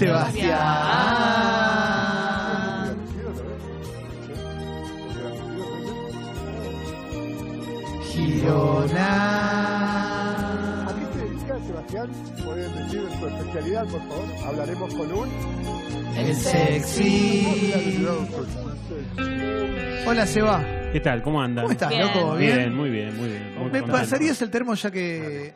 Sebastián. Girona. ¿A qué se dedica Sebastián? ¿Pueden decir su especialidad, por favor? Hablaremos con un... El sexy. Hola, Seba. ¿Qué tal? ¿Cómo andan? ¿Cómo estás, Bien. loco? ¿Bien? Bien, muy bien, muy bien. Muy ¿Me contento. pasarías el termo ya que...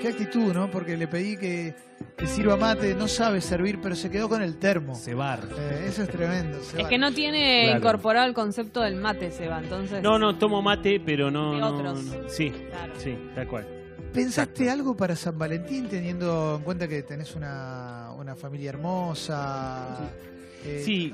Qué actitud, ¿no? Porque le pedí que, que sirva mate, no sabe servir, pero se quedó con el termo. Cebar. Eh, eso es tremendo. Es que no tiene Claro. incorporado el concepto del mate, Seba, entonces... No, no, tomo mate, pero no. De otros. no- sí, Claro. sí, tal cual. ¿Pensaste algo para San Valentín teniendo en cuenta que tenés una, una familia hermosa? Eh, Sí.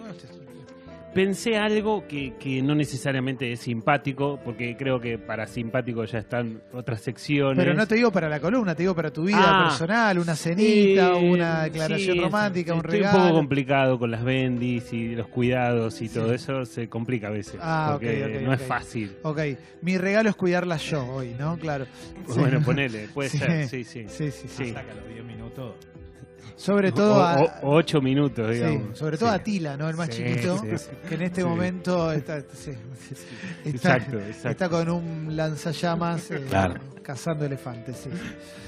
Pensé algo que, que no necesariamente es simpático, porque creo que para simpático ya están otras secciones. Pero no te digo para la columna, te digo para tu vida Ah. personal, una cenita, Eh, una declaración sí, romántica, un estoy regalo. un poco complicado con las bendis y los cuidados y todo eso, se complica a veces. Ah, porque ok, ok, no ok. es fácil. Ok, mi regalo es cuidarla yo hoy, ¿no? Claro. Sí. Bueno, ponele, puede Sí. ser, sí, sí. Sí, sí, sí. Sí. Saca los 10 minutos. Sobre todo a, o- o ocho minutos, sí, digamos. sobre todo Sí. a Tila, ¿no? El más Sí, chiquito, sí, sí. que en este Sí. momento está, sí, está, Exacto, exacto. está con un lanzallamas eh, Claro. cazando elefantes, sí.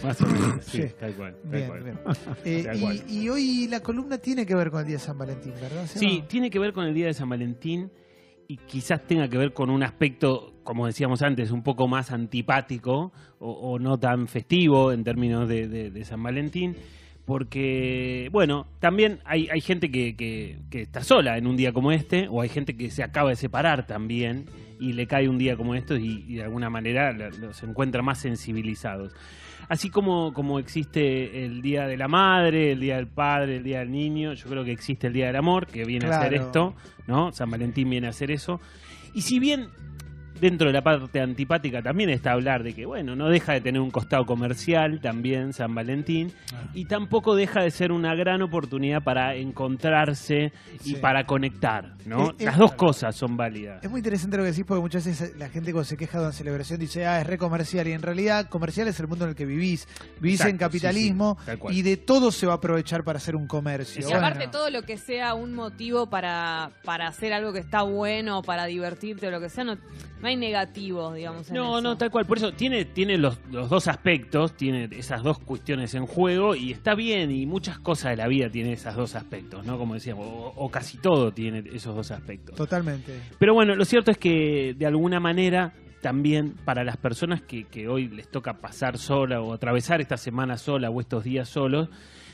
Más o menos, sí, Sí. tal cual. tal Bien, cual. bien. Eh, Tal cual. y hoy la columna tiene que ver con el día de San Valentín, ¿verdad? Sí, tiene que ver con el Día de San Valentín y quizás tenga que ver con un aspecto, como decíamos antes, un poco más antipático o, o no tan festivo en términos de, de- de San Valentín. Porque, bueno, también hay, hay gente que, que- que está sola en un día como este, o hay gente que se acaba de separar también y le cae un día como esto y, y de alguna manera lo- los encuentra más sensibilizados. Así como, como existe el Día de la Madre, el Día del Padre, el Día del Niño, yo creo que existe el Día del Amor, que viene a hacer esto, ¿no? San Valentín viene a hacer eso. Y si bien dentro de la parte antipática también está hablar de que, bueno, no deja de tener un costado comercial también San Valentín, y tampoco deja de ser una gran oportunidad para encontrarse y Sí. para conectar, ¿no? Las dos cosas son válidas. Es muy interesante lo que decís porque muchas veces la gente cuando se queja de una celebración dice, ah, es re comercial. Y en realidad comercial es el mundo en el que vivís. Vivís Exacto, en capitalismo sí, sí, y de todo se va a aprovechar para hacer un comercio. Y aparte todo lo que sea un motivo para, para hacer algo que está bueno, para divertirte o lo que sea, no, no hay negativos, digamos. en No, eso. no, tal cual. Por eso tiene, tiene los, los dos aspectos, tiene esas dos cuestiones en juego y está bien. Y muchas cosas de la vida tienen esos dos aspectos, ¿no? Como decíamos, o, o casi todo tiene esos dos aspectos. Totalmente. Pero bueno, lo cierto es que de alguna manera también para las personas que, que hoy les toca pasar sola o atravesar esta semana sola o estos días solos,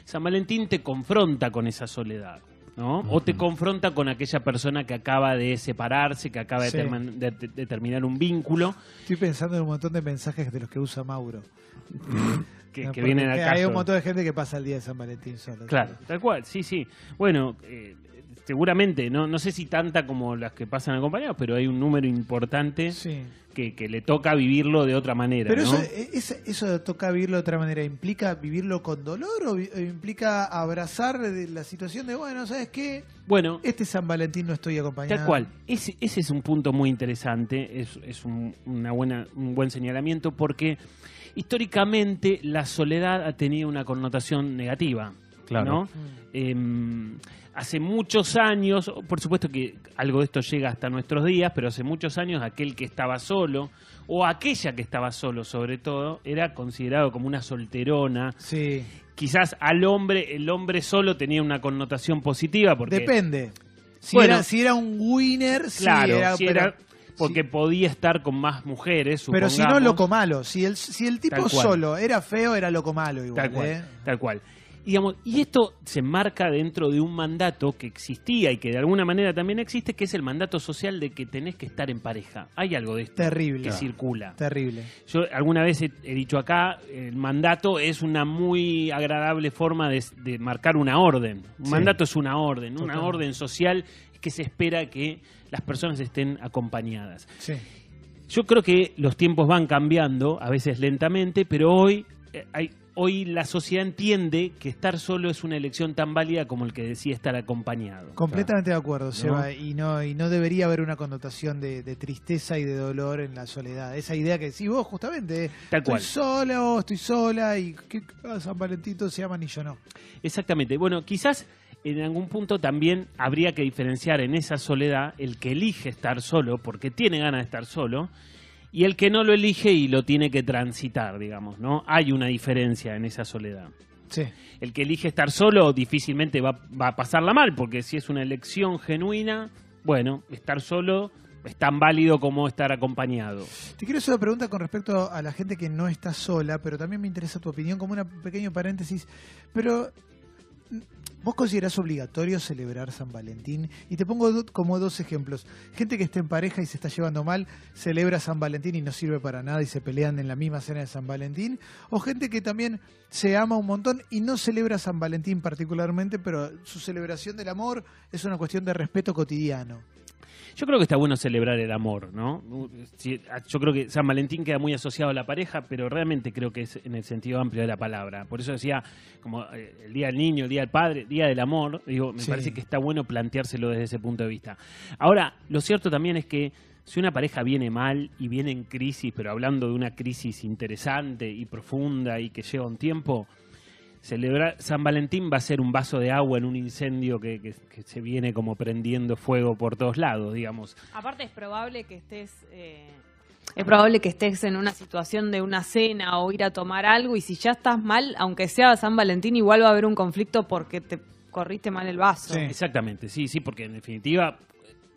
San Valentín te confronta con esa soledad. ¿No? O te confronta con aquella persona que acaba de separarse, que acaba de, Sí. de- de- terminar un vínculo, Estoy pensando en un montón de mensajes de los que usa Mauro. que, No, que vienen al Hay un montón de gente que pasa el día de San Valentín solo. Claro, tal cual, sí, sí. Bueno, eh, seguramente, no, no sé si tanta como las que pasan acompañados, pero hay un número importante Sí. que, que le toca vivirlo de otra manera. Pero ¿no? eso, eh, es- eso de toca vivirlo de otra manera, ¿implica vivirlo con dolor o implica abrazar de la situación de, bueno, ¿sabes qué? Bueno, Este San Valentín no estoy acompañado. Tal cual. Ese, ese es un punto muy interesante, es, es un, una buena, un buen señalamiento porque históricamente la soledad ha tenido una connotación negativa. Claro. ¿no? Mm. Em, hace muchos años, por supuesto que algo de esto llega hasta nuestros días, pero hace muchos años aquel que estaba solo, o aquella que estaba solo sobre todo, era considerado como una solterona. Sí, Quizás al hombre, el hombre solo tenía una connotación positiva porque... depende. Si, Bueno, era, si era un winner, sí, Claro, era, si pero, era porque podía estar con más mujeres, pero si no, loco malo. Si el, si el tipo solo era feo, era loco malo igual. Tal cual, ¿eh? tal cual. Y, digamos, y esto se enmarca dentro de un mandato que existía y que de alguna manera también existe, que es el mandato social de que tenés que estar en pareja. Hay algo de esto Terrible. que circula. Terrible. Yo alguna vez he, he dicho acá, el mandato es una muy agradable forma de, de marcar una orden. Un Sí. mandato es una orden, una orden social que se espera que las personas estén acompañadas. Sí. Yo creo que los tiempos van cambiando, a veces lentamente, pero hoy eh, hay hoy la sociedad entiende que estar solo es una elección tan válida como el que decía estar acompañado. Completamente de acuerdo, Seba, y no y no debería haber una connotación de, de tristeza y de dolor en la soledad. Esa idea que decís vos justamente, Tal estoy cual. sola o estoy sola y que San Valentín todos se aman y yo no. Exactamente. Bueno, quizás en algún punto también habría que diferenciar en esa soledad el que elige estar solo porque tiene ganas de estar solo y el que no lo elige y lo tiene que transitar, digamos, ¿no? Hay una diferencia en esa soledad. Sí. El que elige estar solo difícilmente va, va a pasarla mal porque si es una elección genuina, bueno, estar solo es tan válido como estar acompañado. Te quiero hacer una pregunta con respecto a la gente que no está sola, pero también me interesa tu opinión como un pequeño paréntesis. Pero, ¿vos considerás obligatorio celebrar San Valentín? Y te pongo como dos ejemplos. Gente que está en pareja y se está llevando mal, celebra San Valentín y no sirve para nada y se pelean en la misma cena de San Valentín. O gente que también se ama un montón y no celebra San Valentín particularmente, pero su celebración del amor es una cuestión de respeto cotidiano. Yo creo que está bueno celebrar el amor, ¿no? Sí, Yo creo que San Valentín queda muy asociado a la pareja, pero realmente creo que es en el sentido amplio de la palabra. Por eso decía, como eh, el Día del Niño, el Día del Padre, Día del Amor, digo, me Sí. parece que está bueno planteárselo desde ese punto de vista. Ahora, lo cierto también es que si una pareja viene mal y viene en crisis, pero hablando de una crisis interesante y profunda y que lleva un tiempo, celebrar San Valentín va a ser un vaso de agua en un incendio que, que- que se viene como prendiendo fuego por todos lados, digamos. Aparte es probable que estés... eh, es probable que estés en una situación de una cena o ir a tomar algo y si ya estás mal, aunque sea San Valentín, igual va a haber un conflicto porque te corriste mal el vaso. Sí. Exactamente, sí, sí, porque en definitiva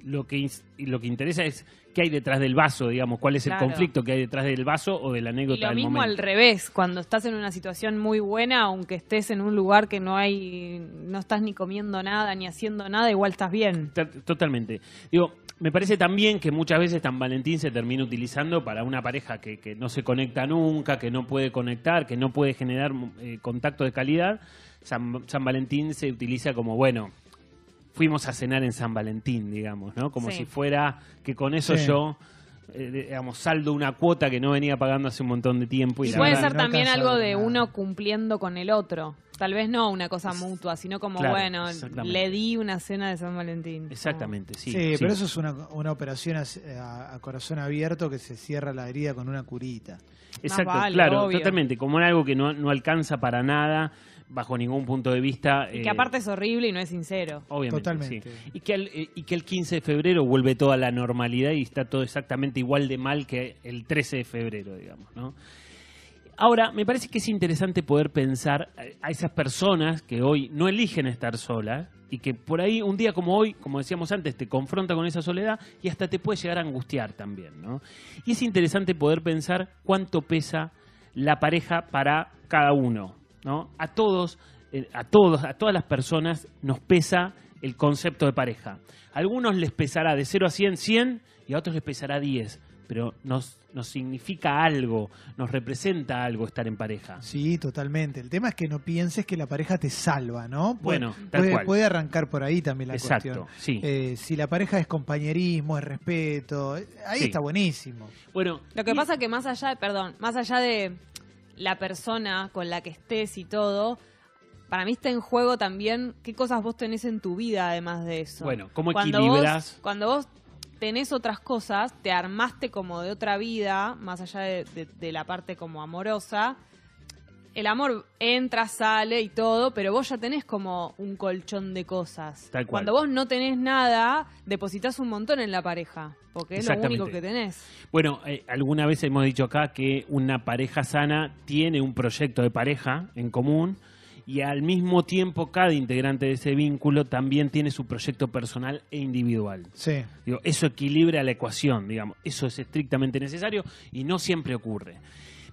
lo que y lo que interesa es qué hay detrás del vaso, digamos, cuál es Claro. el conflicto que hay detrás del vaso o de la Y anécdota lo del mismo momento. al revés, cuando estás en una situación muy buena, aunque estés en un lugar que no hay, no estás ni comiendo nada ni haciendo nada, igual estás bien. Ta- Totalmente. Digo, me parece también que muchas veces San Valentín se termina utilizando para una pareja que, que no se conecta nunca, que no puede conectar, que no puede generar eh, contacto de calidad. San, San Valentín se utiliza como, bueno, fuimos a cenar en San Valentín, digamos, ¿no? Como Sí. si fuera que con eso Sí. yo, eh, digamos, saldo una cuota que no venía pagando hace un montón de tiempo. Y, Y la puede verdad- ser no también algo de nada. uno cumpliendo con el otro. Tal vez no una cosa mutua, sino como, Claro, bueno, le di una cena de San Valentín. Exactamente, sí. Sí, sí. pero eso es una, una operación a, a- a corazón abierto que se cierra la herida con una curita. Exacto, vale, claro, obvio. totalmente. Como algo que no, no alcanza para nada, bajo ningún punto de vista. Y eh, que aparte es horrible y no es sincero. Obviamente, Totalmente. sí. Y que, eh, y que el 15 de febrero vuelve toda la normalidad y está todo exactamente igual de mal que el 13 de febrero, digamos, ¿no? Ahora, me parece que es interesante poder pensar a- a esas personas que hoy no eligen estar solas y que por ahí un día como hoy, como decíamos antes, te confronta con esa soledad y hasta te puede llegar a angustiar también, ¿no? Y es interesante poder pensar cuánto pesa la pareja para cada uno, ¿no? A todos, eh, a todos, a todas las personas nos pesa el concepto de pareja. A algunos les pesará de 0 a 100, 100 y a otros les pesará 10, pero nos, nos significa algo, nos representa algo estar en pareja. Sí, totalmente. El tema es que no pienses que la pareja te salva, ¿no? Puede- Bueno, tal puede, cual. puede arrancar por ahí también la Exacto, cuestión. sí. Eh, si la pareja es compañerismo, es respeto, eh, ahí Sí. está buenísimo. Bueno, Lo que y- pasa que más allá, de, perdón, más allá de la persona con la que estés y todo, para mí está en juego también qué cosas vos tenés en tu vida además de eso. Bueno, ¿cómo cuando equilibras? Vos, cuando vos tenés otras cosas, te armaste como de otra vida, más allá de, de- de la parte como amorosa, el amor entra, sale y todo, pero vos ya tenés como un colchón de cosas. Tal cual. Cuando vos no tenés nada, depositas un montón en la pareja, porque es lo único que tenés. Bueno, eh, alguna vez hemos dicho acá que una pareja sana tiene un proyecto de pareja en común y al mismo tiempo cada integrante de ese vínculo también tiene su proyecto personal e individual. Sí. Digo, eso equilibra la ecuación, digamos, eso es estrictamente necesario y no siempre ocurre.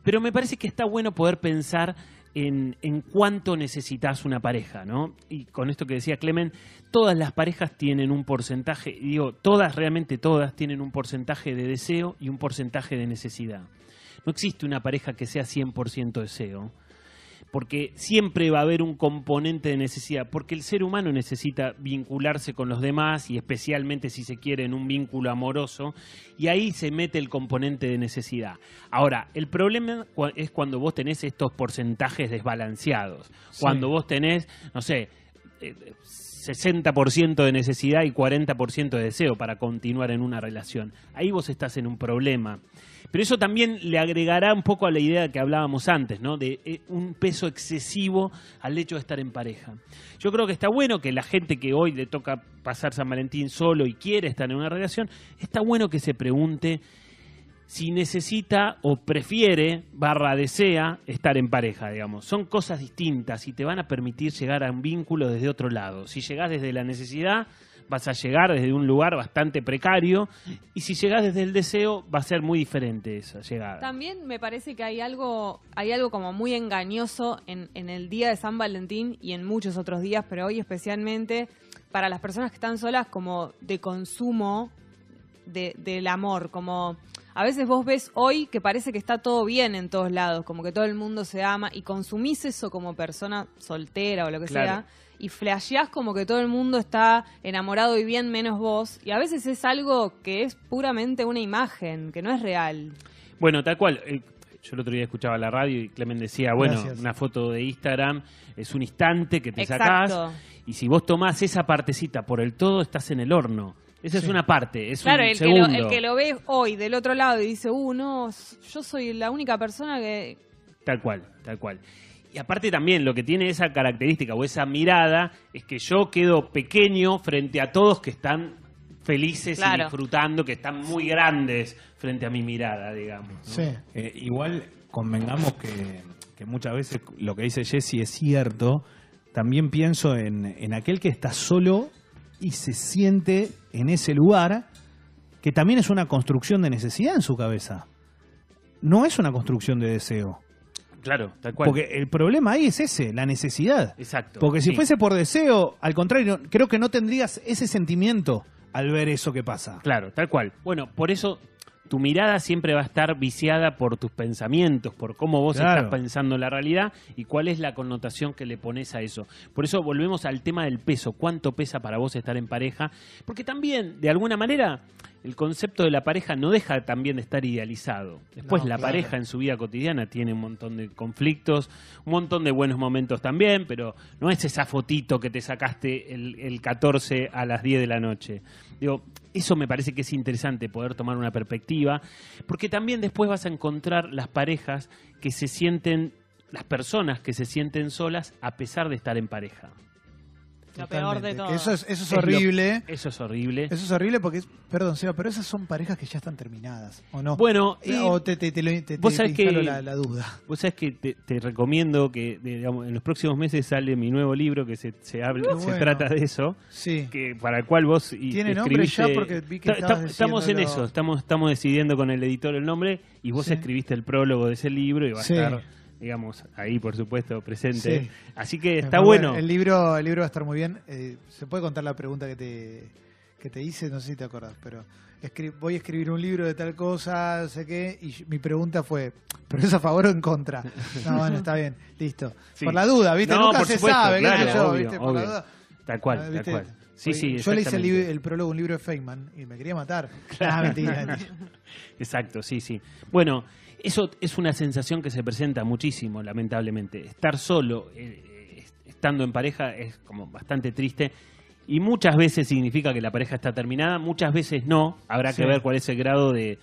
Pero me parece que está bueno poder pensar en, en cuánto necesitas una pareja, ¿no? Y con esto que decía Clemen, todas las parejas tienen un porcentaje, digo, todas, realmente todas, tienen un porcentaje de deseo y un porcentaje de necesidad. No existe una pareja que sea 100% deseo, porque siempre va a haber un componente de necesidad, porque el ser humano necesita vincularse con los demás y especialmente si se quiere en un vínculo amoroso, y ahí se mete el componente de necesidad. Ahora, el problema es cuando vos tenés estos porcentajes desbalanceados, cuando vos tenés, no sé, eh, 60% de necesidad y 40% de deseo para continuar en una relación. Ahí vos estás en un problema. Pero eso también le agregará un poco a la idea que hablábamos antes, ¿no? De eh, un peso excesivo al hecho de estar en pareja. Yo creo que está bueno que la gente que hoy le toca pasar San Valentín solo y quiere estar en una relación, está bueno que se pregunte si necesita o prefiere, barra desea, estar en pareja, digamos. Son cosas distintas y te van a permitir llegar a un vínculo desde otro lado. Si llegás desde la necesidad, vas a llegar desde un lugar bastante precario y si llegás desde el deseo, va a ser muy diferente esa llegada. También me parece que hay algo, hay algo como muy engañoso en, en el día de San Valentín y en muchos otros días, pero hoy especialmente para las personas que están solas como de consumo de, del amor, como a veces vos ves hoy que parece que está todo bien en todos lados, como que todo el mundo se ama y consumís eso como persona soltera o lo que Claro. sea y flasheás como que todo el mundo está enamorado y bien menos vos y a veces es algo que es puramente una imagen, que no es real. Bueno, tal cual. Yo el otro día escuchaba la radio y Clemen decía, bueno, Gracias. una foto de Instagram es un instante que te sacás y si vos tomás esa partecita por el todo, estás en el horno. Esa es una parte, es Claro, un el que, lo, segundo. el que lo ve hoy del otro lado y dice, uh, no, yo soy la única persona que... Tal cual, tal cual. Y aparte también lo que tiene esa característica o esa mirada es que yo quedo pequeño frente a todos que están felices y disfrutando, que están muy grandes frente a mi mirada, digamos. ¿no? Sí. Eh, igual convengamos que, que muchas veces lo que dice Jesse es cierto. También pienso en, en aquel que está solo y se siente en ese lugar, que también es una construcción de necesidad en su cabeza. No es una construcción de deseo. Claro, tal cual. Porque el problema ahí es ese, la necesidad. Exacto. Porque si sí. fuese por deseo, al contrario, creo que no tendrías ese sentimiento al ver eso que pasa. Claro, tal cual. Bueno, por eso tu mirada siempre va a estar viciada por tus pensamientos, por cómo vos Claro. estás pensando la realidad y cuál es la connotación que le pones a eso. Por eso volvemos al tema del peso. ¿Cuánto pesa para vos estar en pareja? Porque también, de alguna manera, el concepto de la pareja no deja también de estar idealizado. Después, No, la claro. pareja en su vida cotidiana tiene un montón de conflictos, un montón de buenos momentos también, pero no es esa fotito que te sacaste el, el 14 a las 10 de la noche. Digo, eso me parece que es interesante poder tomar una perspectiva, porque también después vas a encontrar las parejas que se sienten, las personas que se sienten solas a pesar de estar en pareja. Lo peor de todo. Eso es, eso es Es lo- horrible. Eso es horrible. Eso es horrible porque, es- perdón, Seba, pero esas son parejas que ya están terminadas, ¿o no? Bueno, Eh, o te, te, te, lo- te- vos te- sabés que- la, la duda. Vos sabés que te, te recomiendo que digamos, en los próximos meses sale mi nuevo libro que se, se, habla, se trata de eso, Sí. que para el cual vos y- ¿Tiene nombre ya? Porque vi que Ta- estabas ta- estamos en eso, estamos, estamos decidiendo con el editor el nombre y vos Sí. escribiste el prólogo de ese libro y va Sí. a estar, digamos, ahí por supuesto presente. Sí. Así que Es está bueno. El libro, el libro va a estar muy bien. Eh, ¿Se puede contar la pregunta que te, que te hice? No sé si te acordás, pero voy a escribir un libro de tal cosa, no sé qué, y mi pregunta fue, ¿pero es a favor o en contra? No, bueno, está bien, listo. Sí. Por la duda, ¿viste? No, Nunca por se supuesto, sabe, qué sé claro, yo, obvio, ¿viste? Por la duda. Tal cual, Ah, tal cual. Sí, sí, Yo le hice el, el prólogo un libro de Feynman y me quería matar. Mentira, mentira. Exacto, sí, sí. Bueno, eso es una sensación que se presenta muchísimo, lamentablemente. Estar solo, eh, estando en pareja, es como bastante triste. Y muchas veces significa que la pareja está terminada, muchas veces no. Habrá Sí. que ver cuál es el grado de,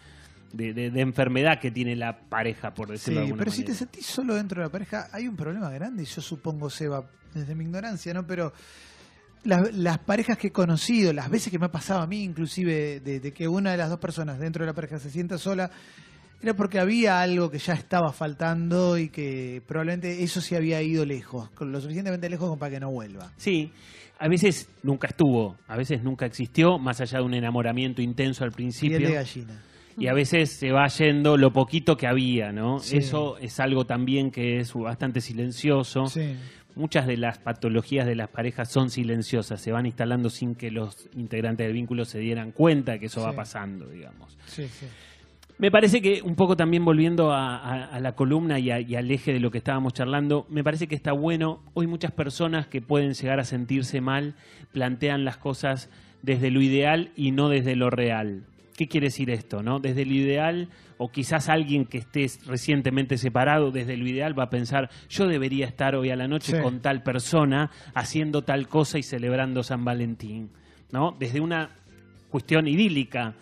de- de- de enfermedad que tiene la pareja, por Sí, decirlo de alguna pero si te sentís solo dentro de la pareja, hay un problema grande, y yo supongo, Seba, desde mi ignorancia, ¿no? Pero las, las parejas que he conocido, las veces que me ha pasado a mí, inclusive, de, de que una de las dos personas dentro de la pareja se sienta sola, era porque había algo que ya estaba faltando y que probablemente eso sí había ido lejos, lo suficientemente lejos como para que no vuelva. Sí, a veces nunca estuvo, a veces nunca existió, más allá de un enamoramiento intenso al Piel principio. de gallina. y a veces se va yendo lo poquito que había, ¿no? Sí. Eso es algo también que es bastante silencioso. Sí. Muchas de las patologías de las parejas son silenciosas, se van instalando sin que los integrantes del vínculo se dieran cuenta que eso va pasando, digamos. Sí, sí. Me parece que un poco también volviendo a, a- a la columna y, a- y al eje de lo que estábamos charlando, me parece que está bueno. Hoy muchas personas que pueden llegar a sentirse mal plantean las cosas desde lo ideal y no desde lo real. ¿Qué quiere decir esto? No? Desde lo ideal, o quizás alguien que esté recientemente separado, desde lo ideal va a pensar, yo debería estar hoy a la noche Sí. con tal persona, haciendo tal cosa y celebrando San Valentín. ¿no? Desde una cuestión idílica.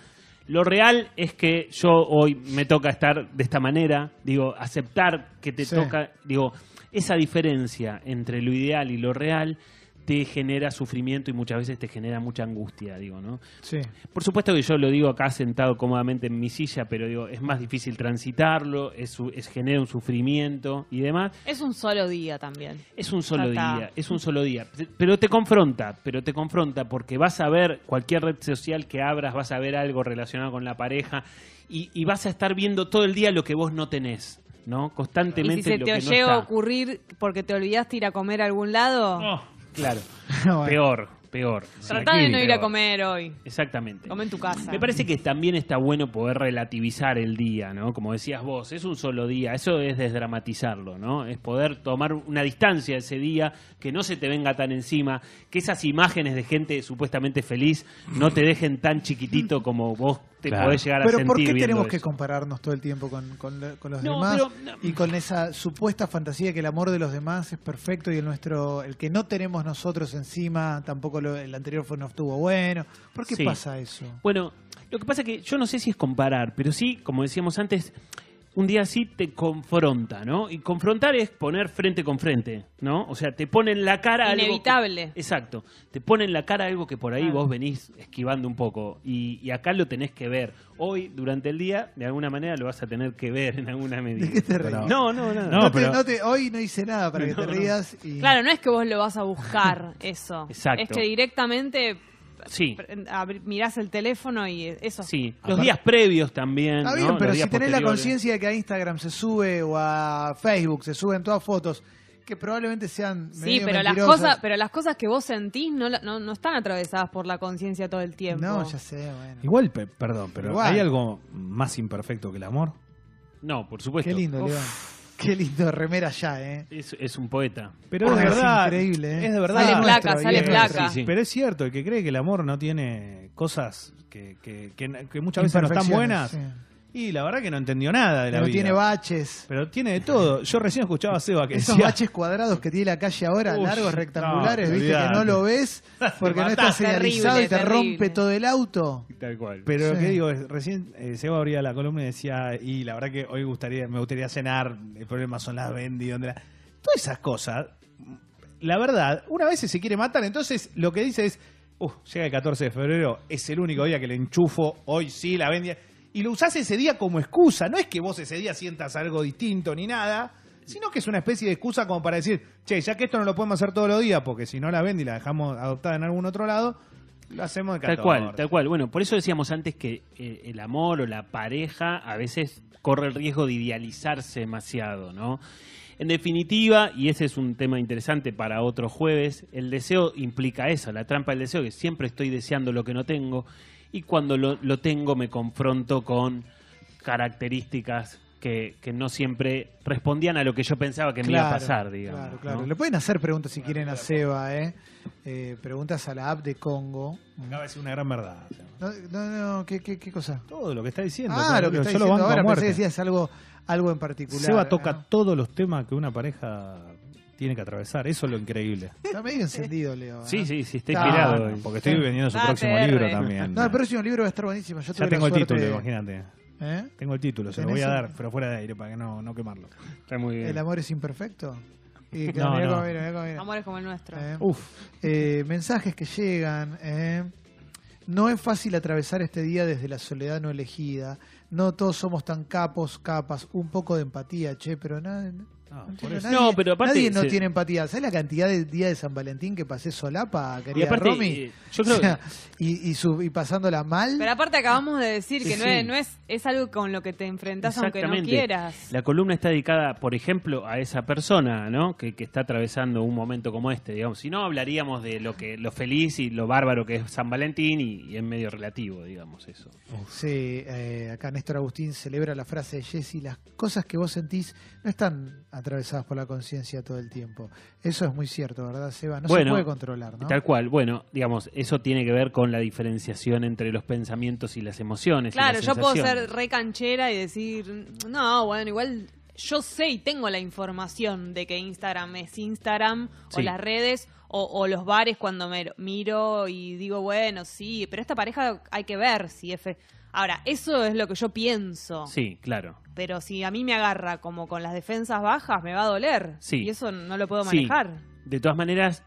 Lo real es que yo hoy me toca estar de esta manera, digo, aceptar que te Sí. toca, digo, esa diferencia entre lo ideal y lo real te genera sufrimiento y muchas veces te genera mucha angustia, digo, ¿no? Sí. Por supuesto que yo lo digo acá sentado cómodamente en mi silla, pero digo, es más difícil transitarlo, es, su- es genera un sufrimiento y demás. Es un solo día también. Es un solo día, es un solo día. Pero te confronta, pero te confronta porque vas a ver cualquier red social que abras, vas a ver algo relacionado con la pareja y, y vas a estar viendo todo el día lo que vos no tenés, ¿no? Y Constantemente si se lo te que no llega a está. ocurrir porque te olvidaste ir a comer a algún lado, Oh, claro, peor, peor. tratá de no ir a comer hoy. Exactamente. Come en tu casa. Me parece que también está bueno poder relativizar el día, ¿no? Como decías vos, es un solo día, eso es desdramatizarlo, ¿no? Es poder tomar una distancia de ese día, que no se te venga tan encima, que esas imágenes de gente supuestamente feliz no te dejen tan chiquitito como vos te Claro. podés llegar a Pero sentir ¿por qué tenemos que compararnos todo el tiempo con, con la- con los No, demás? pero- no. Y con esa supuesta fantasía que el amor de los demás es perfecto y el nuestro, el que no tenemos nosotros encima, tampoco lo- el anterior fue no estuvo bueno. ¿Por qué Sí. pasa eso? Bueno, lo que pasa es que yo no sé si es comparar, pero sí, como decíamos antes, un día sí te confronta, ¿no? Y confrontar es poner frente con frente, ¿no? O sea, te pone en la cara algo que- Inevitable. Exacto. Te pone en la cara algo que por ahí Claro. vos venís esquivando un poco. Y, y acá lo tenés que ver. Hoy, durante el día, de alguna manera lo vas a tener que ver en alguna medida. ¿De qué te No, no, no. No, pero- no te- hoy no hice nada para que te rías. Y... Claro, no es que vos lo vas a buscar eso. Exacto. Es que directamente Sí, abri- mirás el teléfono y eso. sí. Los Aparte- días previos también. Está ¿no? bien, Los pero si tenés la conciencia de que a Instagram se sube o a Facebook se suben todas fotos que probablemente sean Sí, medio pero las cosas, pero las cosas que vos sentís no, la- no, no están atravesadas por la conciencia todo el tiempo. No, ya sé, bueno. Igual, pe- perdón, pero Igual. ¿hay algo más imperfecto que el amor? No, por supuesto. Qué lindo, Uf. León. Qué lindo remera ya, ¿eh? Es, es un poeta. Pero Oh, es de es verdad. increíble, ¿eh? Es de verdad. Sale placa, nuestro, sale placa. Sí, sí. Pero es cierto, el que cree que el amor no tiene cosas que, que, que- que muchas veces no están buenas, sí. Y la verdad que no entendió nada de la Pero vida. tiene baches. Pero tiene de todo. Yo recién escuchaba a Seba que Esos decía... baches cuadrados que tiene la calle ahora, Uf, largos, rectangulares, no, viste que no lo ves porque no está señalizado y te Terrible, rompe todo el auto. Tal cual. Pero lo Sí. que digo es, recién eh, Seba abría la columna y decía, y la verdad que hoy gustaría, me gustaría cenar, el problema son las Bendy, donde la... Todas esas cosas, la verdad, una vez se quiere matar, entonces lo que dice es, "Uf, llega el 14 de febrero, es el único día que le enchufo, hoy sí, la Bendy, y lo usás ese día como excusa, no es que vos ese día sientas algo distinto ni nada, sino que es una especie de excusa como para decir, che, ya que esto no lo podemos hacer todos los días, porque si no la Bendy la dejamos adoptada en algún otro lado, lo hacemos de 14. Tal cual, tal cual. Bueno, por eso decíamos antes que eh, el amor o la pareja a veces corre el riesgo de idealizarse demasiado, ¿no? En definitiva, y ese es un tema interesante para otro jueves, el deseo implica eso, la trampa del deseo, que siempre estoy deseando lo que no tengo, y cuando lo, lo tengo me confronto con características que, que no siempre respondían a lo que yo pensaba que me iba a pasar, digamos. Claro, claro. ¿no? Le pueden hacer preguntas si quieren a Seba, ¿eh? Eh, Preguntas a la app de Congo. Acaba de decir una gran verdad. No, no, no, ¿qué, qué, qué cosa? Todo lo que está diciendo. Ah, lo que yo está lo diciendo banco ahora, muerte. pensé que decías algo, algo en particular. Seba toca ¿no? todos los temas que una pareja tiene que atravesar. Eso es lo increíble. Está medio encendido, Leo. ¿eh? Sí, sí, sí, está inspirado. hoy. Porque estoy vendiendo su Ah, próximo libro también. No, el próximo libro va a estar buenísimo. Yo ya tengo el título, imagínate. ¿Eh? Tengo el título, se lo ¿Tenés voy a dar, pero fuera de aire para que no, no quemarlo. Está muy bien. ¿El amor es imperfecto? Y que- No, mirá no. cómo viene, mirá cómo viene. Amores como el nuestro. Eh, Uf, eh, mensajes que llegan. eh. No es fácil atravesar este día desde la soledad no elegida. No todos somos tan capos, capas. Un poco de empatía, che, pero nada. No, No, por entiendo, eso. nadie, No, pero aparte nadie no se- tiene empatía. ¿Sabes la cantidad de días de San Valentín que pasé solapa, Y querida aparte, Romy? eh, yo creo O sea, y, y, su- y pasándola mal. Pero aparte acabamos de decir que no, es, no es, es algo con lo que te enfrentás aunque no quieras. La columna está dedicada, por ejemplo, a esa persona, ¿no? Que, que está atravesando un momento como este, digamos. Si no, hablaríamos de lo que lo feliz y lo bárbaro que es San Valentín y, y es medio relativo, digamos, eso. Sí, eh, acá Néstor Agustín celebra la frase de Jessy, las cosas que vos sentís no están atravesadas por la conciencia todo el tiempo. Eso es muy cierto, ¿verdad, Seba? No se puede controlar, ¿no? Tal cual. Bueno, digamos, eso tiene que ver con la diferenciación entre los pensamientos y las emociones. y Claro, las yo puedo ser re canchera y decir, no, bueno, igual yo sé y tengo la información de que Instagram es Instagram o las redes o, o los bares cuando me miro y digo, bueno, sí, pero esta pareja hay que ver si es... fe- Ahora, eso es lo que yo pienso. Sí, claro. Pero si a mí me agarra como con las defensas bajas, me va a doler. Sí. Y eso no lo puedo Sí. manejar. De todas maneras,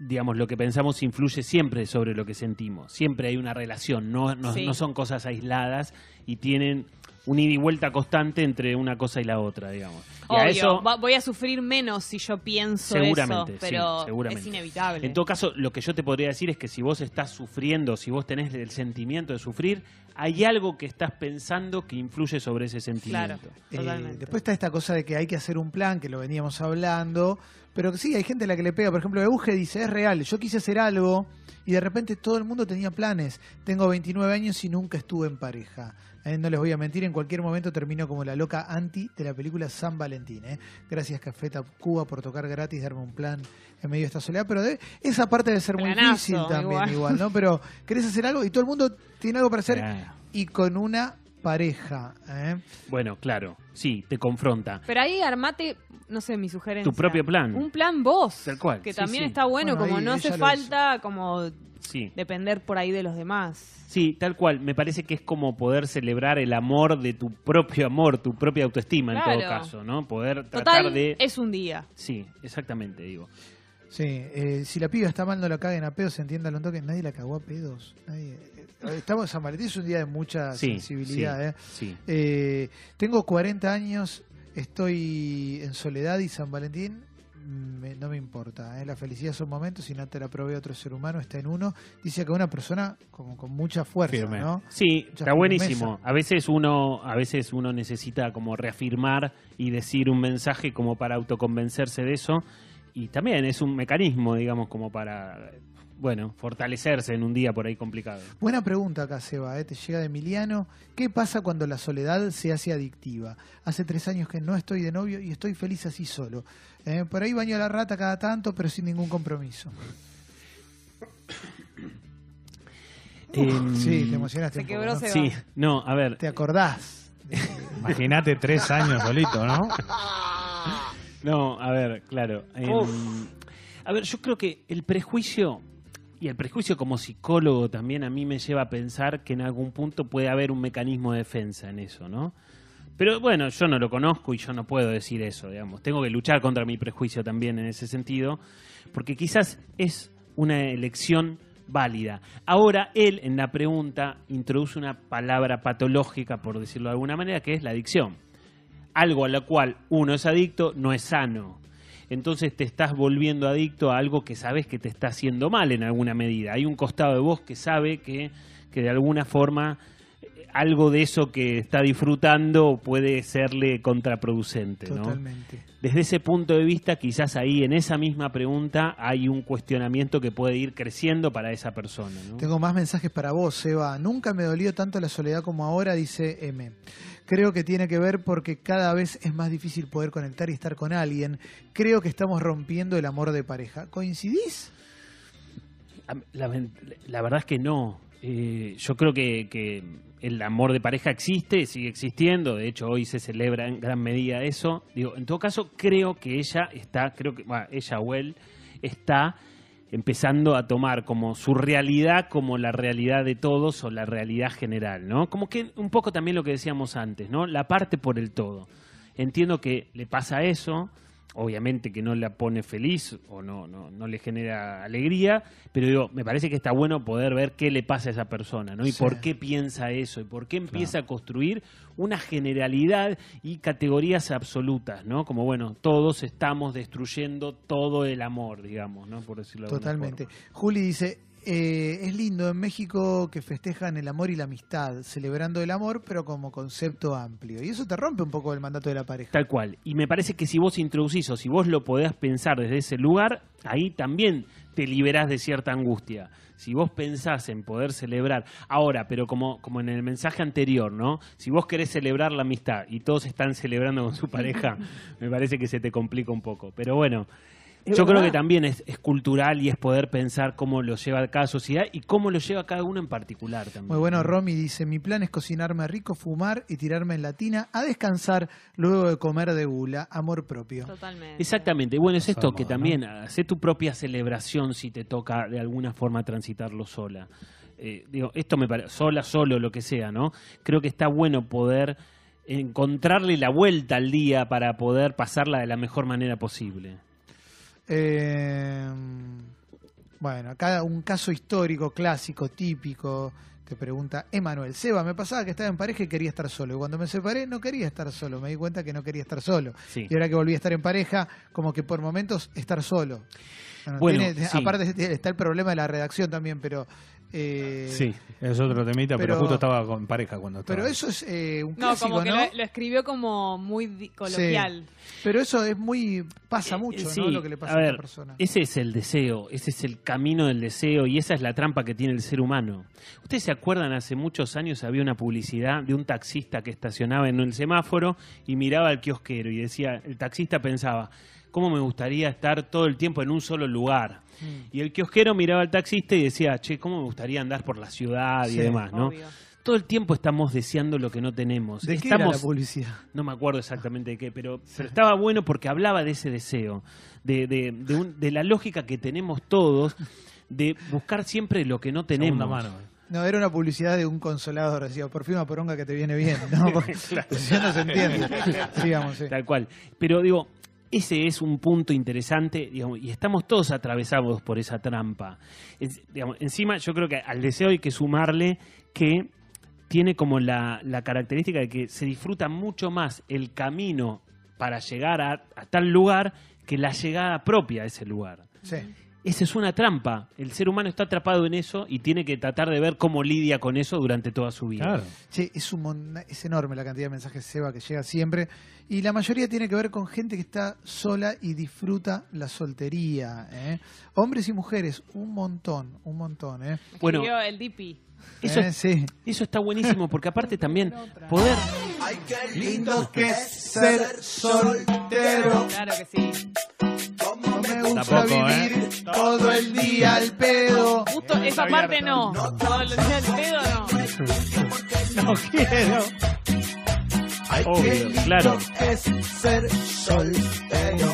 digamos, lo que pensamos influye siempre sobre lo que sentimos. Siempre hay una relación, no, no, Sí. no son cosas aisladas y tienen un ida y vuelta constante entre una cosa y la otra, digamos. Y a Obvio, eso, va- voy a sufrir menos si yo pienso Seguramente, eso, sí, pero seguramente. es inevitable. en todo caso, lo que yo te podría decir es que si vos estás sufriendo, si vos tenés el sentimiento de sufrir, hay algo que estás pensando que influye sobre ese sentimiento. Claro. Eh, Totalmente. después está esta cosa de que hay que hacer un plan, que lo veníamos hablando, pero que sí, hay gente a la que le pega. Por ejemplo, Euge dice, es real, yo quise hacer algo y de repente todo el mundo tenía planes. Tengo 29 años y nunca estuve en pareja. Eh, no les voy a mentir, en cualquier momento termino como la loca anti de la película San Valentín. ¿eh? Gracias Café Cuba por tocar gratis, darme un plan en medio de esta soledad. Pero de- esa parte debe ser muy difícil también, igual. igual, ¿no? Pero querés hacer algo y todo el mundo tiene algo para hacer Claro. y con una pareja. ¿eh? Bueno, claro, sí, te confronta. Pero ahí armate, no sé, mi sugerencia. Tu propio plan. Un plan vos. Tal cual, Que sí, también sí. está bueno, Bueno, como no hace falta como Sí. depender por ahí de los demás. Sí, tal cual. Me parece que es como poder celebrar el amor de tu propio amor, tu propia autoestima en todo caso, ¿no? Poder tratar Total, de... es un día. Sí, exactamente, digo. Sí, eh, si la piba está mal, no la caguen a pedos, entiéndalo un toque. Nadie la cagó a pedos. Nadie, eh, estamos San Valentín, es un día de mucha Sí, sensibilidad. sí, ¿eh? sí. Eh, tengo 40 años, estoy en soledad y San Valentín mm, me- no me importa. ¿eh? La felicidad son momentos y no te la provee otro ser humano, está en uno. Dice que una persona como con mucha fuerza, Firme. ¿no? Sí, Mucha está buenísimo. A veces uno, a veces uno necesita como reafirmar y decir un mensaje como para autoconvencerse de eso. Y también es un mecanismo, digamos, como para, bueno, fortalecerse en un día por ahí complicado. Buena pregunta acá, Seba, ¿eh? te llega de Emiliano. ¿Qué pasa cuando la soledad se hace adictiva? Hace tres años que no estoy de novio y estoy feliz así solo. Eh, por ahí baño a la rata cada tanto, pero sin ningún compromiso. Em, Sí, te emocionaste Se un poco, quebró ¿no? Seba. Sí, no, a ver, ¿Te acordás? Imagínate tres años solito, ¿no? No, a ver, claro. a ver, yo creo que el prejuicio, y el prejuicio como psicólogo también a mí me lleva a pensar que en algún punto puede haber un mecanismo de defensa en eso, ¿no? Pero bueno, yo no lo conozco y yo no puedo decir eso, digamos. Tengo que luchar contra mi prejuicio también en ese sentido, porque quizás es una elección válida. Ahora, él en la pregunta introduce una palabra patológica, por decirlo de alguna manera, que es la adicción algo a lo cual uno es adicto no es sano. Entonces te estás volviendo adicto a algo que sabes que te está haciendo mal en alguna medida. Hay un costado de vos que sabe que, que de alguna forma eh, algo de eso que está disfrutando puede serle contraproducente. ¿no? Totalmente. Desde ese punto de vista, quizás ahí en esa misma pregunta hay un cuestionamiento que puede ir creciendo para esa persona. ¿no? Tengo más mensajes para vos, Seba. Nunca me dolió tanto la soledad como ahora, dice M. Creo que tiene que ver porque cada vez es más difícil poder conectar y estar con alguien. Creo que estamos rompiendo el amor de pareja. ¿Coincidís? La, verdad es que no. Eh, yo creo que, el amor de pareja existe, sigue existiendo. De hecho, hoy se celebra en gran medida eso. Digo, en todo caso, creo que ella está, creo que, ella o él está empezando a tomar como su realidad como la realidad de todos o la realidad general, ¿no? Como que un poco también lo que decíamos antes, ¿no? La parte por el todo. Entiendo que le pasa eso, obviamente que no la pone feliz o no, no, no le genera alegría, pero digo, me parece que está bueno poder ver qué le pasa a esa persona, ¿no? Y Sí. por qué piensa eso, y por qué empieza a construir una generalidad y categorías absolutas, ¿no? Como, bueno, todos estamos destruyendo todo el amor, digamos, ¿no? Por decirlo de Totalmente. Juli dice, eh, es lindo en México que festejan el amor y la amistad, celebrando el amor, pero como concepto amplio. Y eso te rompe un poco el mandato de la pareja. Tal cual. Y me parece que si vos introducís o si vos lo podés pensar desde ese lugar, ahí también te liberás de cierta angustia. Si vos pensás en poder celebrar, ahora, pero como, como en el mensaje anterior, ¿no? Si vos querés celebrar la amistad y todos están celebrando con su pareja, me parece que se te complica un poco. Pero bueno, yo creo que también es, es cultural y es poder pensar cómo lo lleva cada sociedad y cómo lo lleva cada uno en particular también. Muy bueno, Romy dice, mi plan es cocinarme rico, fumar y tirarme en la tina a descansar luego de comer de gula, amor propio. Totalmente. Exactamente. Bueno, es esto, que ¿no? también hace tu propia celebración si te toca de alguna forma transitarlo sola. Eh, digo, esto me parece, sola, solo, lo que sea, ¿no? Creo que está bueno poder encontrarle la vuelta al día para poder pasarla de la mejor manera posible. Eh, bueno, acá un caso histórico, clásico, típico, te pregunta Emanuel. Seba, me pasaba que estaba en pareja y quería estar solo. Y cuando me separé no quería estar solo. Me di cuenta que no quería estar solo. Sí. Y ahora que volví a estar en pareja, como que por momentos estar solo. Bueno, Bueno, tiene- sí. Aparte está el problema de la redacción también, pero... eh, Sí, es otro temita, pero, pero- justo estaba con pareja cuando estaba. Pero eso es eh, un No, clásico, como que ¿no? lo, lo escribió como muy coloquial. Pero eso es muy... pasa Eh, mucho, sí, ¿no? Lo que le pasa a a, ver, esta persona. Ese es el deseo, ese es el camino del deseo y esa es la trampa que tiene el ser humano. Ustedes se acuerdan, hace muchos años había una publicidad de un taxista que estacionaba en el semáforo y miraba al kiosquero y decía, el taxista pensaba, ¿cómo me gustaría estar todo el tiempo en un solo lugar? Mm. Y el kiosquero miraba al taxista y decía, che, ¿cómo me gustaría andar por la ciudad y Sí, demás, no? Obvio. Todo el tiempo estamos deseando lo que no tenemos. ¿De qué era la publicidad? no me acuerdo exactamente de qué, pero, pero estaba bueno porque hablaba de ese deseo, de, de, de un- de la lógica que tenemos todos de buscar siempre lo que no tenemos. Mano. No, era una publicidad de un consolador, decía, por fin una poronga que te viene bien, ¿no? Porque no se entiende. Sigamos, sí. Tal cual. Pero digo, ese es un punto interesante digamos, y estamos todos atravesados por esa trampa. Digamos, encima, yo creo que al deseo hay que sumarle que tiene como la, la característica de que se disfruta mucho más el camino para llegar a, a tal lugar que la llegada propia a ese lugar. Sí. Esa es una trampa. El ser humano está atrapado en eso y tiene que tratar de ver cómo lidia con eso durante toda su vida. Claro. Che, es, un es enorme la cantidad de mensajes Seba que llega siempre. Y la mayoría tiene que ver con gente que está sola y disfruta la soltería. ¿eh? Hombres y mujeres, un montón, un montón. ¿eh? Bueno, el. Eso, Eh, sí. eso está buenísimo porque aparte también poder Lindo que es ser soltero. Claro que sí. Gusta Tampoco, ¿eh? vivir todo el día al pedo. Justo esa parte no. Todo lo del pedo no. No quiero. Obvio, claro. es ser soltero.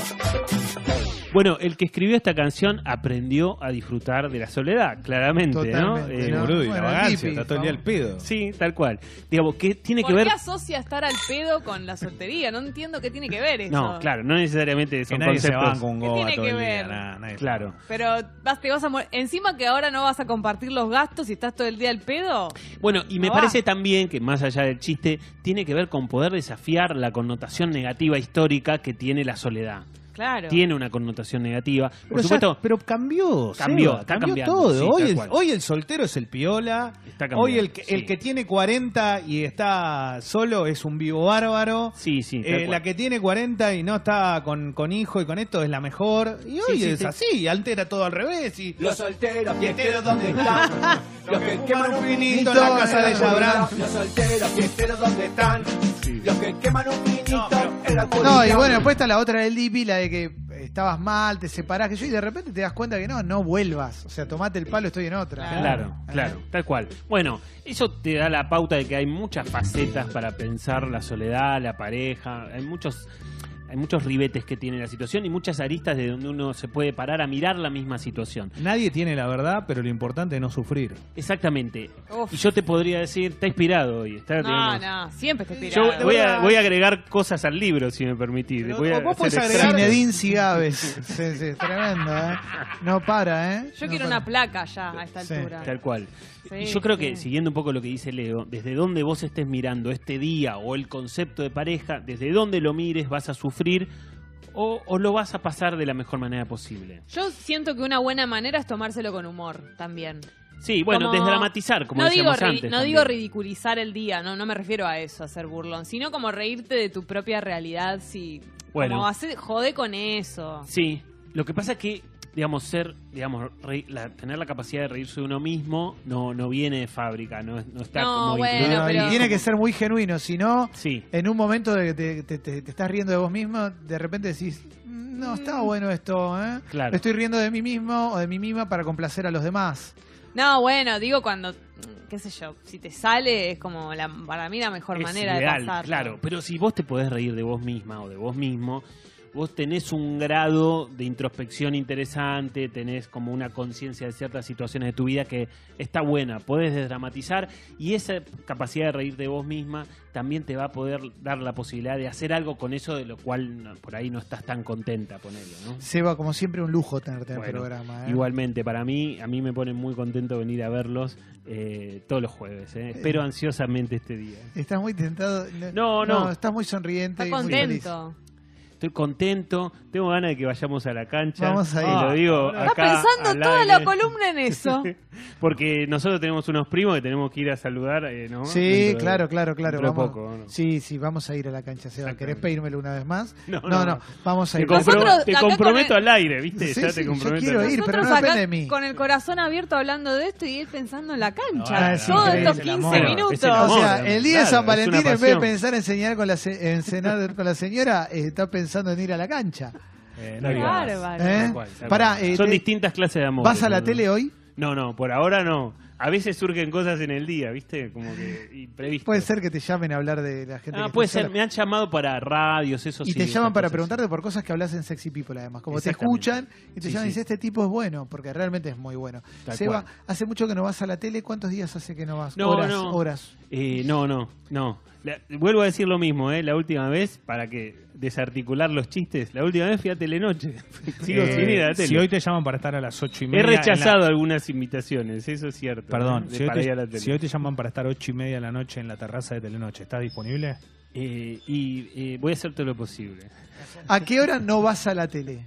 Bueno, el que escribió esta canción aprendió a disfrutar de la soledad, claramente, Totalmente, ¿no? Eh, El ¿no? boludo y Bueno, la vagancia, está todo el día al pedo. Sí, tal cual. Digamos, que tiene ¿Por que ver... qué asocia estar al pedo con la soltería? No entiendo qué tiene que ver eso. No, claro, no necesariamente Que son nadie se conceptos... va con un ¿Qué tiene todo que el día. ver? nada, nadie se Claro. va. Pero vas, te vas a morir. Encima que ahora no vas a compartir los gastos y estás todo el día al pedo. Bueno, y me No parece va. también que más allá del chiste, tiene que ver con poder desafiar la connotación negativa histórica que tiene la soledad. Claro. Tiene una connotación negativa. Por Pero, ya- supuesto, pero cambió, Cambió, Seba, está cambió cambiando, todo. sí, hoy, el, hoy el soltero es el piola. Está cambiando, Hoy el que, sí. el que tiene 40 y está solo es un vivo bárbaro. sí, sí. Eh, la que tiene 40 y no está con, con hijo y con esto es la mejor. Y hoy sí, es sí. así, antes era todo al revés. Y Los solteros, fiesteros, ¿dónde están? Los que queman un finito en la casa de Yabrán. Los solteros, fiesteros, ¿dónde están? Los que queman un finito en la No, y bueno, después está la otra del Dipi, la de que estabas mal, te separás, que yo, y de repente te das cuenta que no, no vuelvas. O sea, tomate el palo, estoy en otra. Claro, claro, tal cual. Bueno, eso te da la pauta de que hay muchas facetas para pensar la soledad, la pareja, hay muchos hay muchos ribetes que tiene la situación y muchas aristas de donde uno se puede parar a mirar la misma situación. Nadie tiene la verdad, pero lo importante es no sufrir. Exactamente. Uf. Y yo te podría decir, está inspirado hoy. Está, No, digamos- no, siempre Yo inspirado. voy a, voy a agregar cosas al libro, si me permitís. Voy a vos podés agregar- Cigaves. Sí, sí, tremendo, ¿eh? No para, ¿eh? Yo No quiero para. una placa ya a esta Sí. altura. Tal cual. Sí, y yo creo que, siguiendo un poco lo que dice Leo, desde donde vos estés mirando este día o el concepto de pareja, desde donde lo mires vas a sufrir o, o lo vas a pasar de la mejor manera posible. Yo siento que una buena manera es tomárselo con humor también. Sí, bueno, Como- desdramatizar, como no digo, decíamos ri- antes. no también. digo ridiculizar el día, no, no me refiero a eso, a ser burlón, sino como reírte de tu propia realidad, si Bueno. como hacer, jode con eso. Sí, lo que pasa es que, digamos, ser, digamos, re- la- tener la capacidad de reírse de uno mismo no, no viene de fábrica, no, no está No, como bueno, pero- Y tiene que ser muy genuino, si no, Sí, en un momento de que te, te- te- te estás riendo de vos mismo, de repente decís, "Mm, no, está bueno esto, ¿eh? Claro. Me estoy riendo de mí mismo o de mí misma para complacer a los demás. No, bueno, digo cuando, mm, qué sé yo, si te sale es como la, para mí la mejor es manera ideal, de pasar. claro. Pero si vos te podés reír de vos misma o de vos mismo, vos tenés un grado de introspección interesante, tenés como una conciencia de ciertas situaciones de tu vida que está buena, podés desdramatizar y esa capacidad de reír de vos misma también te va a poder dar la posibilidad de hacer algo con eso de lo cual no- por ahí no estás tan contenta, ponele, ¿no? Seba, como siempre, un lujo tenerte en el programa. ¿eh? Igualmente, para mí, a mí me pone muy contento venir a verlos eh, todos los jueves. ¿eh? Espero ansiosamente este día. Estás muy tentado. No, no. estás muy sonriente. Está y muy feliz. Contento. Estoy contento, tengo ganas de que vayamos a la cancha. Vamos a ir. Lo digo Está pensando al toda la columna en eso. Porque nosotros tenemos unos primos que tenemos que ir a saludar, eh, ¿no? Sí, de- claro, claro, claro. dentro de Vamos, poco, ¿no? Sí, sí, vamos a ir a la cancha, Seba. ¿Querés pedírmelo una vez más? No, no, no, no, vamos a Te, ir. compro- te acá con comprometo el- al aire, ¿viste? Sí, ya sí, te yo comprometo. quiero al aire. ir, pero no acá depende de mí. con el corazón abierto hablando de esto y él pensando en la cancha. Ah, es Todos el 15 amor. minutos. O sea, el día de San Valentín, en vez de pensar en cenar con la, se- en cenar con la señora, eh, está pensando en ir a la cancha. Eh, no bárbaro. ¿Eh? Tal cual, tal Pará, cual. eh, Son te- distintas clases de amor. ¿Vas a la tele hoy? No, no, por ahora no. A veces surgen cosas en el día, ¿viste? Como que imprevistas. Puede ser que te llamen a hablar de la gente Ah, que puede ser. sola. Me han llamado para radios, eso Y sí. te llaman para cosas. preguntarte por cosas que hablas en Sexy People, además. Como te Exactamente. escuchan y te Sí, llaman y sí. dicen, este tipo es bueno, porque realmente es muy bueno. Tal Seba, cual. hace mucho que no vas a la tele. ¿Cuántos días hace que no vas? No, horas, no. horas. Eh, no, no, no. La- vuelvo a decir lo mismo, ¿eh? La última vez, para que desarticular los chistes, la última vez fui a Telenoche. Sigo Eh, sin ir a la tele. Si hoy te llaman para estar a las ocho y media. He la- rechazado algunas invitaciones, eso es cierto. Perdón, ¿eh? Si hoy, para ir a te, la tele. si hoy te llaman para estar ocho y media de la noche en la terraza de Telenoche, ¿estás disponible? Eh, y eh, voy a hacer todo lo posible. ¿A qué hora no vas a la tele?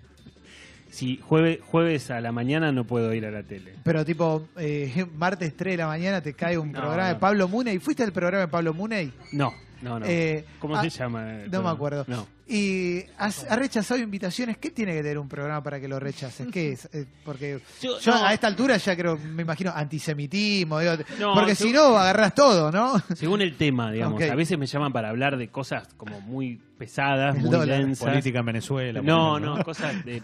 Si jueves, jueves a la mañana no puedo ir a la tele. Pero tipo, eh, martes 3 de la mañana te cae un No, programa de. Pablo Muney. ¿Fuiste al programa de Pablo Muney? No, no, no. Eh, ¿Cómo ah, se llama? No me acuerdo. No. Y has, has rechazado invitaciones. ¿Qué tiene que tener un programa para que lo rechaces? ¿Qué es? Eh, porque Yo- yo no. a esta altura ya creo, me imagino, antisemitismo. digo, No, porque si no, agarras todo, ¿no? Según el tema, digamos. A veces me llaman para hablar de cosas como muy pesadas, El muy dólar. densas. Política en Venezuela. No, ejemplo, no, cosas de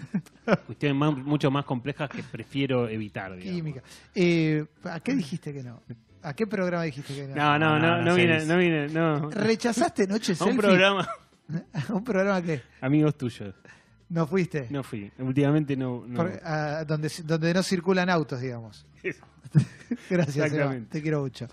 cuestiones más- mucho más complejas que prefiero evitar. digamos. Química. Eh, ¿A qué dijiste que no? ¿A qué programa dijiste que no? No, no, no, no no vine, no vine, no. ¿Rechazaste Noche A un Selfie? programa, ¿A un programa que amigos tuyos. no fuiste? No fui. Últimamente no. no. Por- a- donde, donde no circulan autos, digamos. Gracias. Exactamente. Te quiero mucho.